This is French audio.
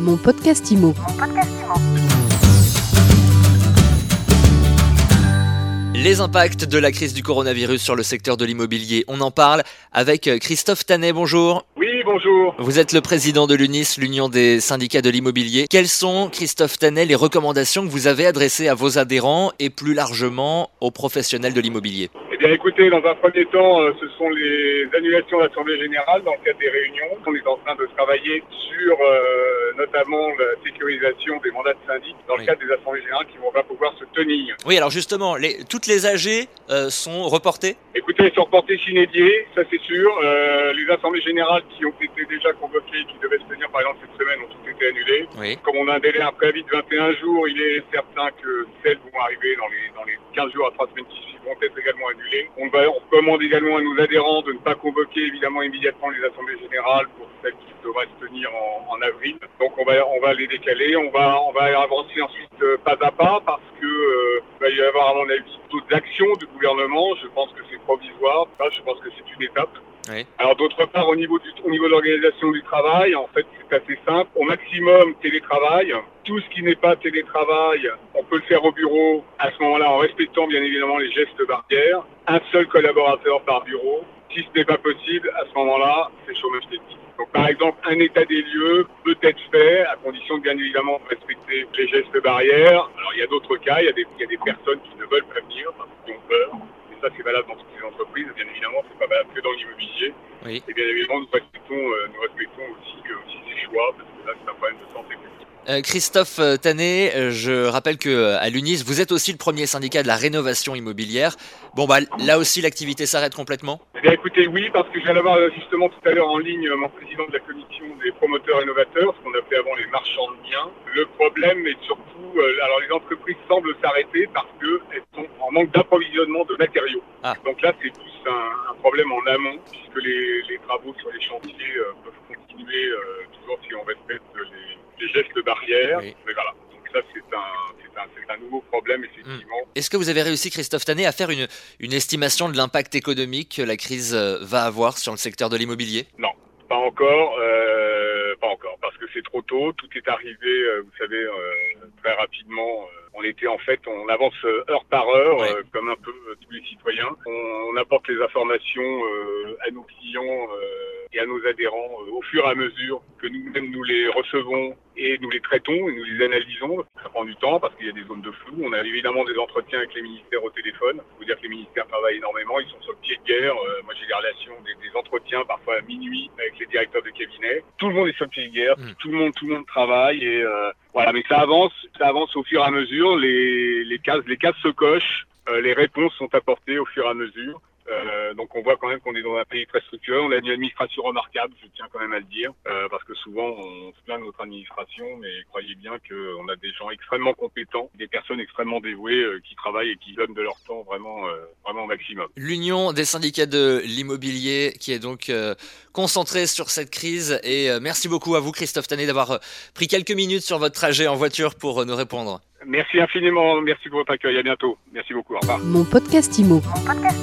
Mon podcast IMO. Les impacts de la crise du coronavirus sur le secteur de l'immobilier, on en parle avec Christophe Tanet, bonjour. Oui, bonjour. Vous êtes le président de l'UNIS, l'Union des syndicats de l'immobilier. Quelles sont, Christophe Tanet, les recommandations que vous avez adressées à vos adhérents et plus largement aux professionnels de l'immobilier? Eh bien, écoutez, dans un premier temps, euh, ce sont les annulations d'Assemblée Générale dans le cadre des réunions. On est en train de travailler sur euh, notamment la sécurisation des mandats de syndic dans le cadre des Assemblées Générales qui vont pas pouvoir se tenir. Oui, alors justement, les- toutes les AG euh, sont reportées? Écoutez, ils sont reportés s'inédiés, ça c'est sûr. Euh, les Assemblées Générales qui ont été déjà convoquées, qui devaient se tenir par exemple cette semaine, ont toutes été annulées. Oui. Comme on a un délai, un préavis de 21 jours, il est certain que celles vont arriver dans les, dans les 15 jours à 3 semaines qui suivent vont être également annulées. On, va, on recommande également à nos adhérents de ne pas convoquer évidemment immédiatement les assemblées générales pour celles qui devraient se tenir en, en avril. Donc on va, on va les décaler, on va, on va avancer ensuite euh, pas à pas parce que euh, il va y avoir à mon avis d'autres actions du gouvernement. Je pense que c'est provisoire. Ça, je pense que c'est une étape. Oui. Alors d'autre part, au niveau, du, au niveau de l'organisation du travail, en fait, c'est assez simple. Au maximum, télétravail. Tout ce qui n'est pas télétravail, on peut le faire au bureau à ce moment-là en respectant bien évidemment les gestes barrières. Un seul collaborateur par bureau. Si ce n'est pas possible, à ce moment-là, c'est chômage technique. Donc par exemple, un état des lieux peut être fait à condition de bien évidemment de respecter les gestes barrières. Alors il y a d'autres cas, il y a des, il y a des personnes qui ne veulent pas venir parce qu'ils ont peur. Et ça, c'est valable dans toutes les entreprises. Bien évidemment, c'est pas valable que dans l'immobilier. Oui. Et bien évidemment, nous respectons, euh, nous respectons aussi, euh, aussi ces choix parce que là, c'est un problème de santé publique. Euh, Christophe euh, Tanet, je rappelle que à l'UNIS, vous êtes aussi le premier syndicat de la rénovation immobilière. Bon, bah là aussi, l'activité s'arrête complètement? Eh bien écoutez, oui, parce que je viens d'avoir euh, justement tout à l'heure en ligne euh, mon président de la commission des promoteurs innovateurs, ce qu'on appelait avant les marchands de biens. Le problème est surtout, euh, alors les entreprises semblent s'arrêter parce qu'elles sont en manque d'approvisionnement de matériaux. Ah. Donc là, c'est plus un, un problème en amont, puisque les, les travaux sur les chantiers euh, peuvent continuer euh, toujours si on respecte les, les gestes barrières. Oui. Mais voilà, donc ça c'est un, c'est un, nouveau problème effectivement. Est-ce que vous avez réussi, Christophe Tanet, à faire une, une estimation de l'impact économique que la crise euh, va avoir sur le secteur de l'immobilier? Non, pas encore, euh, pas encore, parce que c'est trop tôt. Tout est arrivé, euh, vous savez, euh, très rapidement. On était en fait, on avance heure par heure, Ouais. euh, comme un peu tous les citoyens. On, on apporte les informations à nos clients et à nos adhérents euh, au fur et à mesure que nous-mêmes nous les recevons et nous les traitons et nous les analysons. Ça prend du temps parce qu'il y a des zones de flou. On a évidemment des entretiens avec les ministères au téléphone. Il faut dire que les ministères travaillent énormément. Ils sont sur le pied de guerre. Euh, moi, j'ai des relations, des, des entretiens parfois à minuit avec les directeurs de cabinet. Tout le monde est sur le pied de guerre. Mm. Tout le monde, tout le monde travaille et euh, voilà. Mais ça avance, ça avance au fur et à mesure. Les, les cases, les cases se cochent. Euh, les réponses sont apportées au fur et à mesure. Euh, donc on voit quand même qu'on est dans un pays très structuré. On a une administration remarquable, je tiens quand même à le dire, euh, parce que souvent on se plaint de notre administration, mais croyez bien qu'on a des gens extrêmement compétents, des personnes extrêmement dévouées euh, qui travaillent et qui donnent de leur temps vraiment, euh, vraiment au maximum. L'Union des syndicats de l'immobilier qui est donc euh, concentrée sur cette crise. Et euh, merci beaucoup à vous, Christophe Tanet, d'avoir pris quelques minutes sur votre trajet en voiture pour euh, nous répondre. Merci infiniment, merci pour votre accueil, à bientôt. Merci beaucoup, au revoir. Mon podcast IMO. Mon podcast IMO.